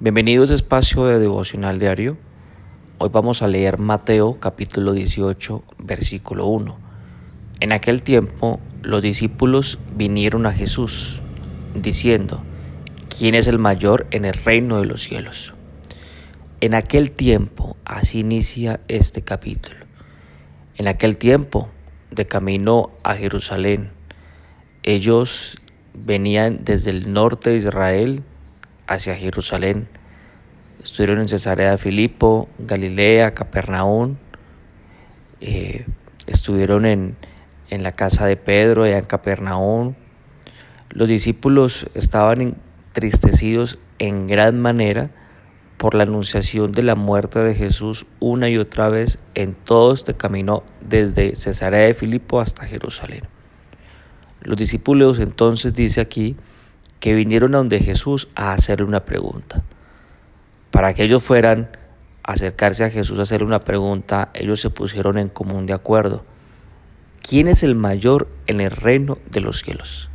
Bienvenidos a espacio de devocional diario. Hoy vamos a leer Mateo capítulo 18 versículo 1. En aquel tiempo los discípulos vinieron a Jesús diciendo, ¿quién es el mayor en el reino de los cielos? En aquel tiempo, así inicia este capítulo. En aquel tiempo, de camino a Jerusalén, ellos venían desde el norte de Israel hacia Jerusalén. Estuvieron en Cesarea de Filipo, Galilea, Capernaum. Eh, estuvieron en, en, la casa de Pedro, allá en Capernaum. Los discípulos estaban entristecidos en gran manera por la anunciación de la muerte de Jesús una y otra vez en todo este camino desde Cesarea de Filipo hasta Jerusalén. Los discípulos entonces dice aquí que vinieron a donde Jesús a hacerle una pregunta. Para que ellos fueran a acercarse a Jesús a hacerle una pregunta, ellos se pusieron en común de acuerdo. ¿Quién es el mayor en el reino de los cielos?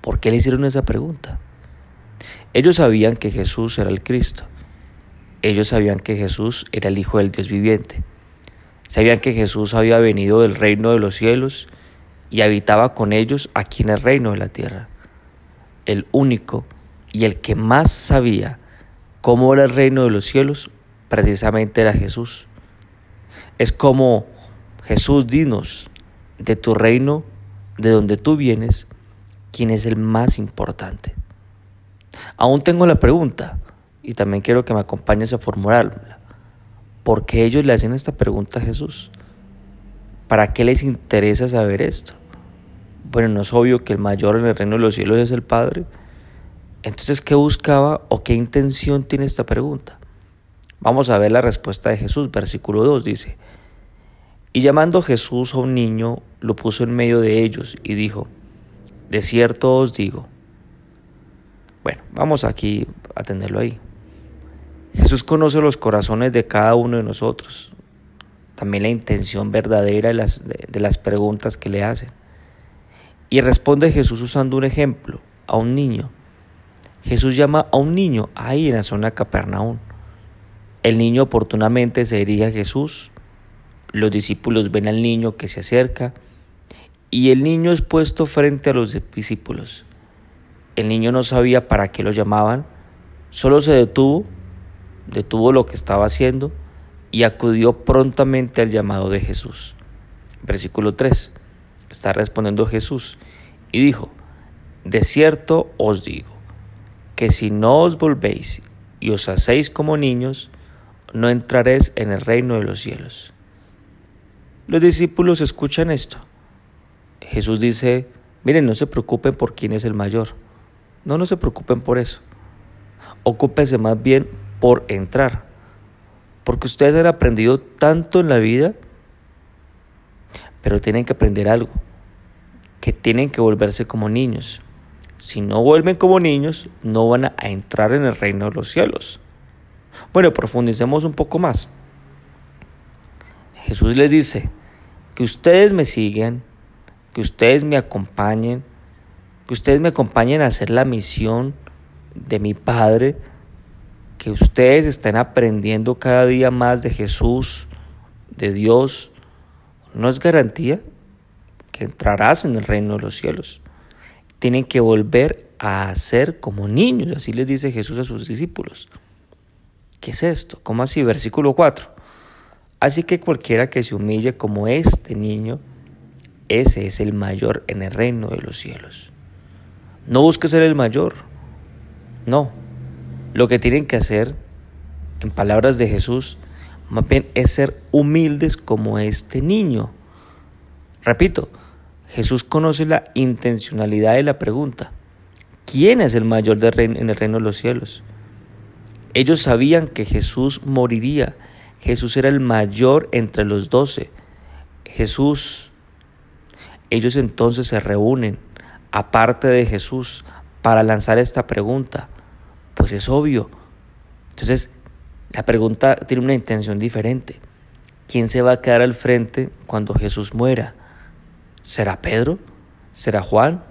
¿Por qué le hicieron esa pregunta? Ellos sabían que Jesús era el Cristo. Ellos sabían que Jesús era el Hijo del Dios viviente. Sabían que Jesús había venido del reino de los cielos y habitaba con ellos aquí en el reino de la tierra el único y el que más sabía cómo era el reino de los cielos, precisamente era Jesús. Es como Jesús, dinos, de tu reino, de donde tú vienes, quién es el más importante. Aún tengo la pregunta y también quiero que me acompañes a formularla. ¿Por qué ellos le hacen esta pregunta a Jesús? ¿Para qué les interesa saber esto? Bueno, no es obvio que el mayor en el reino de los cielos es el Padre. Entonces, ¿qué buscaba o qué intención tiene esta pregunta? Vamos a ver la respuesta de Jesús. Versículo 2 dice, y llamando Jesús a un niño, lo puso en medio de ellos y dijo, de cierto os digo. Bueno, vamos aquí a tenerlo ahí. Jesús conoce los corazones de cada uno de nosotros, también la intención verdadera de las, de las preguntas que le hacen. Y responde Jesús usando un ejemplo, a un niño. Jesús llama a un niño ahí en la zona de Capernaum. El niño oportunamente se dirige a Jesús. Los discípulos ven al niño que se acerca y el niño es puesto frente a los discípulos. El niño no sabía para qué lo llamaban, solo se detuvo, detuvo lo que estaba haciendo y acudió prontamente al llamado de Jesús. Versículo 3 está respondiendo Jesús y dijo, de cierto os digo, que si no os volvéis y os hacéis como niños, no entraréis en el reino de los cielos. Los discípulos escuchan esto. Jesús dice, miren, no se preocupen por quién es el mayor. No, no se preocupen por eso. Ocúpense más bien por entrar. Porque ustedes han aprendido tanto en la vida pero tienen que aprender algo, que tienen que volverse como niños. Si no vuelven como niños, no van a entrar en el reino de los cielos. Bueno, profundicemos un poco más. Jesús les dice, que ustedes me sigan, que ustedes me acompañen, que ustedes me acompañen a hacer la misión de mi Padre, que ustedes estén aprendiendo cada día más de Jesús, de Dios, no es garantía que entrarás en el reino de los cielos. Tienen que volver a ser como niños, así les dice Jesús a sus discípulos. ¿Qué es esto? ¿Cómo así? Versículo 4. Así que cualquiera que se humille como este niño, ese es el mayor en el reino de los cielos. No busque ser el mayor. No. Lo que tienen que hacer, en palabras de Jesús, más bien es ser humildes como este niño. Repito, Jesús conoce la intencionalidad de la pregunta. ¿Quién es el mayor de en el reino de los cielos? Ellos sabían que Jesús moriría. Jesús era el mayor entre los doce. Jesús. Ellos entonces se reúnen aparte de Jesús para lanzar esta pregunta. Pues es obvio. Entonces, la pregunta tiene una intención diferente. ¿Quién se va a quedar al frente cuando Jesús muera? ¿Será Pedro? ¿Será Juan?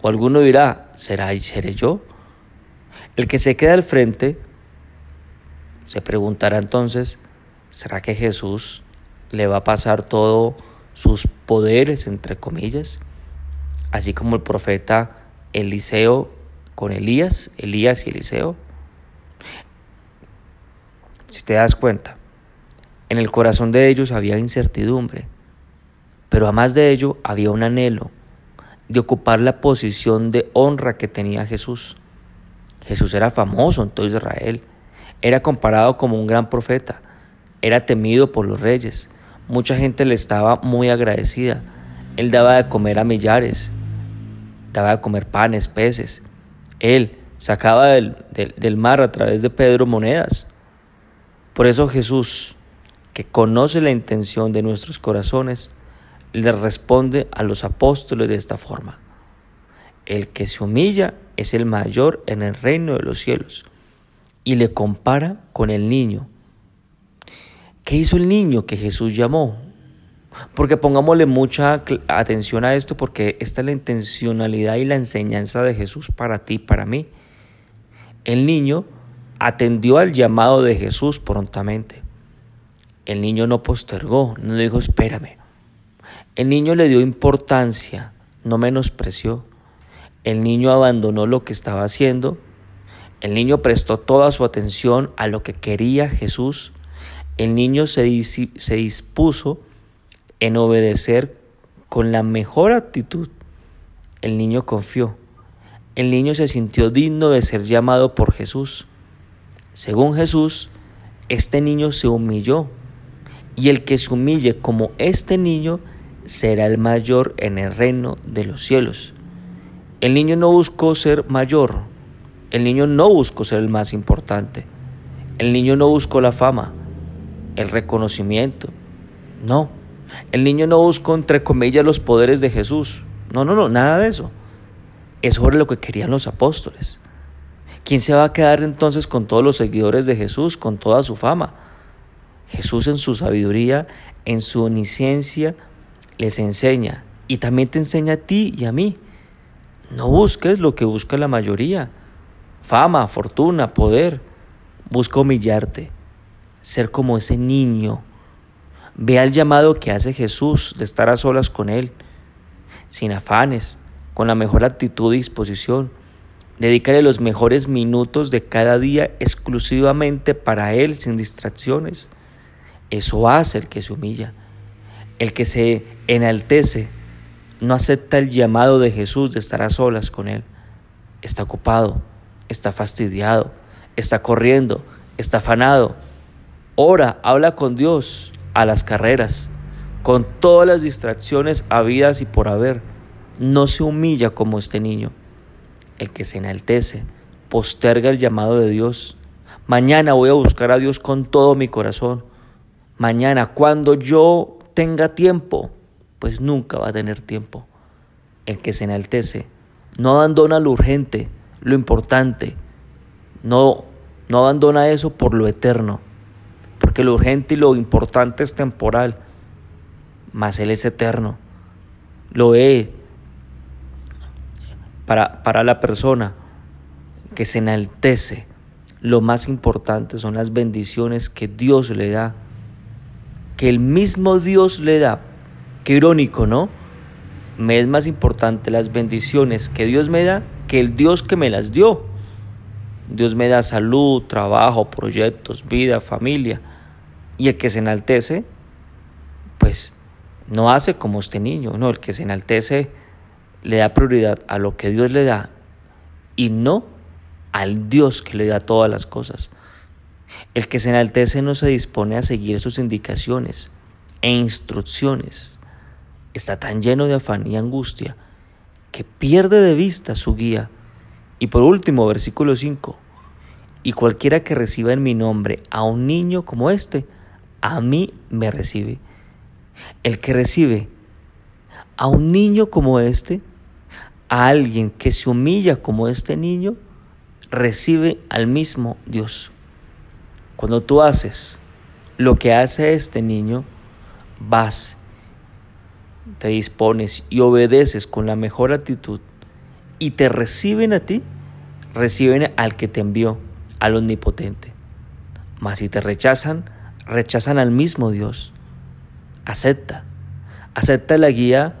¿O alguno dirá, ¿será seré yo? El que se queda al frente se preguntará entonces, ¿será que Jesús le va a pasar todos sus poderes, entre comillas? Así como el profeta Eliseo con Elías, Elías y Eliseo. Si te das cuenta, en el corazón de ellos había incertidumbre, pero además de ello había un anhelo de ocupar la posición de honra que tenía Jesús. Jesús era famoso en todo Israel, era comparado como un gran profeta, era temido por los reyes, mucha gente le estaba muy agradecida, él daba de comer a millares, daba de comer panes, peces, él sacaba del, del mar a través de Pedro monedas. Por eso Jesús, que conoce la intención de nuestros corazones, le responde a los apóstoles de esta forma. El que se humilla es el mayor en el reino de los cielos. Y le compara con el niño. ¿Qué hizo el niño que Jesús llamó? Porque pongámosle mucha atención a esto porque esta es la intencionalidad y la enseñanza de Jesús para ti para mí. El niño atendió al llamado de Jesús prontamente. El niño no postergó, no dijo espérame. El niño le dio importancia, no menospreció. El niño abandonó lo que estaba haciendo. El niño prestó toda su atención a lo que quería Jesús. El niño se, se dispuso en obedecer con la mejor actitud. El niño confió. El niño se sintió digno de ser llamado por Jesús. Según Jesús, este niño se humilló, y el que se humille como este niño será el mayor en el reino de los cielos. El niño no buscó ser mayor, el niño no buscó ser el más importante, el niño no buscó la fama, el reconocimiento, no, el niño no buscó entre comillas los poderes de Jesús, no, no, no, nada de eso. Es sobre lo que querían los apóstoles. ¿Quién se va a quedar entonces con todos los seguidores de Jesús, con toda su fama? Jesús en su sabiduría, en su omnisciencia, les enseña y también te enseña a ti y a mí. No busques lo que busca la mayoría, fama, fortuna, poder. Busca humillarte, ser como ese niño. Ve al llamado que hace Jesús de estar a solas con Él, sin afanes, con la mejor actitud y disposición Dedícale los mejores minutos de cada día exclusivamente para Él, sin distracciones. Eso hace el que se humilla. El que se enaltece no acepta el llamado de Jesús de estar a solas con Él. Está ocupado, está fastidiado, está corriendo, está afanado. Ora, habla con Dios a las carreras, con todas las distracciones habidas y por haber. No se humilla como este niño el que se enaltece, posterga el llamado de Dios. Mañana voy a buscar a Dios con todo mi corazón. Mañana, cuando yo tenga tiempo, pues nunca va a tener tiempo. El que se enaltece no abandona lo urgente, lo importante. No, no abandona eso por lo eterno. Porque lo urgente y lo importante es temporal, mas Él es eterno. Lo ve para, la persona que se enaltece, lo más importante son las bendiciones que Dios le da, que el mismo Dios le da. Qué irónico, ¿no? Me es más importante las bendiciones que Dios me da que el Dios que me las dio. Dios me da salud, trabajo, proyectos, vida, familia. Y el que se enaltece, pues no hace como este niño, no, el que se enaltece le da prioridad a lo que Dios le da y no al Dios que le da todas las cosas. El que se enaltece no se dispone a seguir sus indicaciones e instrucciones. Está tan lleno de afán y angustia que pierde de vista su guía. Y por último, versículo 5. Y cualquiera que reciba en mi nombre a un niño como este, a mí me recibe. El que recibe a un niño como este, a alguien que se humilla como este niño, recibe al mismo Dios. Cuando tú haces lo que hace este niño, vas, te dispones y obedeces con la mejor actitud y te reciben a ti, reciben al que te envió, al omnipotente. Mas si te rechazan, rechazan al mismo Dios. Acepta. Acepta la guía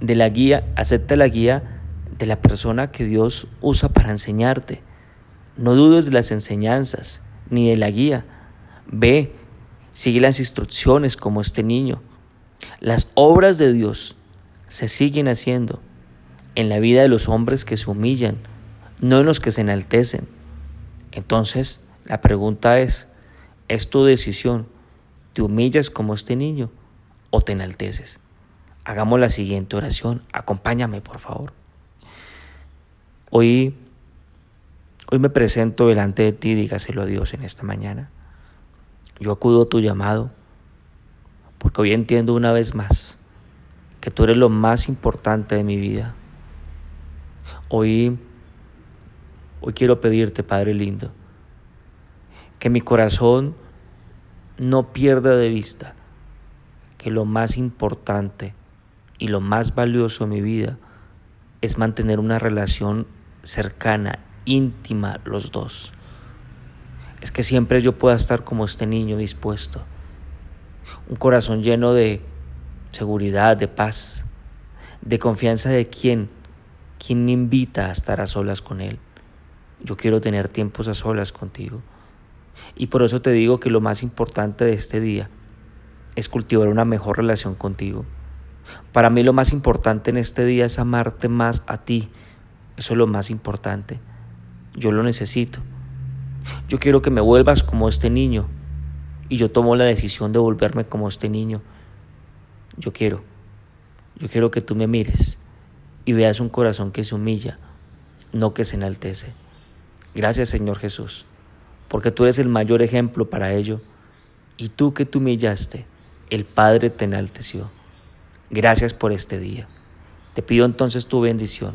de la guía, acepta la guía de la persona que Dios usa para enseñarte. No dudes de las enseñanzas ni de la guía. Ve, sigue las instrucciones como este niño. Las obras de Dios se siguen haciendo en la vida de los hombres que se humillan, no en los que se enaltecen. Entonces, la pregunta es, es tu decisión. ¿Te humillas como este niño o te enalteces? Hagamos la siguiente oración. Acompáñame, por favor. Hoy, hoy me presento delante de ti, dígaselo a Dios en esta mañana. Yo acudo a tu llamado porque hoy entiendo una vez más que tú eres lo más importante de mi vida. Hoy, hoy quiero pedirte, Padre lindo, que mi corazón no pierda de vista que lo más importante y lo más valioso en mi vida es mantener una relación cercana, íntima los dos. Es que siempre yo pueda estar como este niño dispuesto. Un corazón lleno de seguridad, de paz, de confianza de quién, quién me invita a estar a solas con él. Yo quiero tener tiempos a solas contigo. Y por eso te digo que lo más importante de este día es cultivar una mejor relación contigo. Para mí lo más importante en este día es amarte más a ti. Eso es lo más importante. Yo lo necesito. Yo quiero que me vuelvas como este niño. Y yo tomo la decisión de volverme como este niño. Yo quiero. Yo quiero que tú me mires y veas un corazón que se humilla, no que se enaltece. Gracias Señor Jesús porque tú eres el mayor ejemplo para ello, y tú que te humillaste, el Padre te enalteció. Gracias por este día. Te pido entonces tu bendición,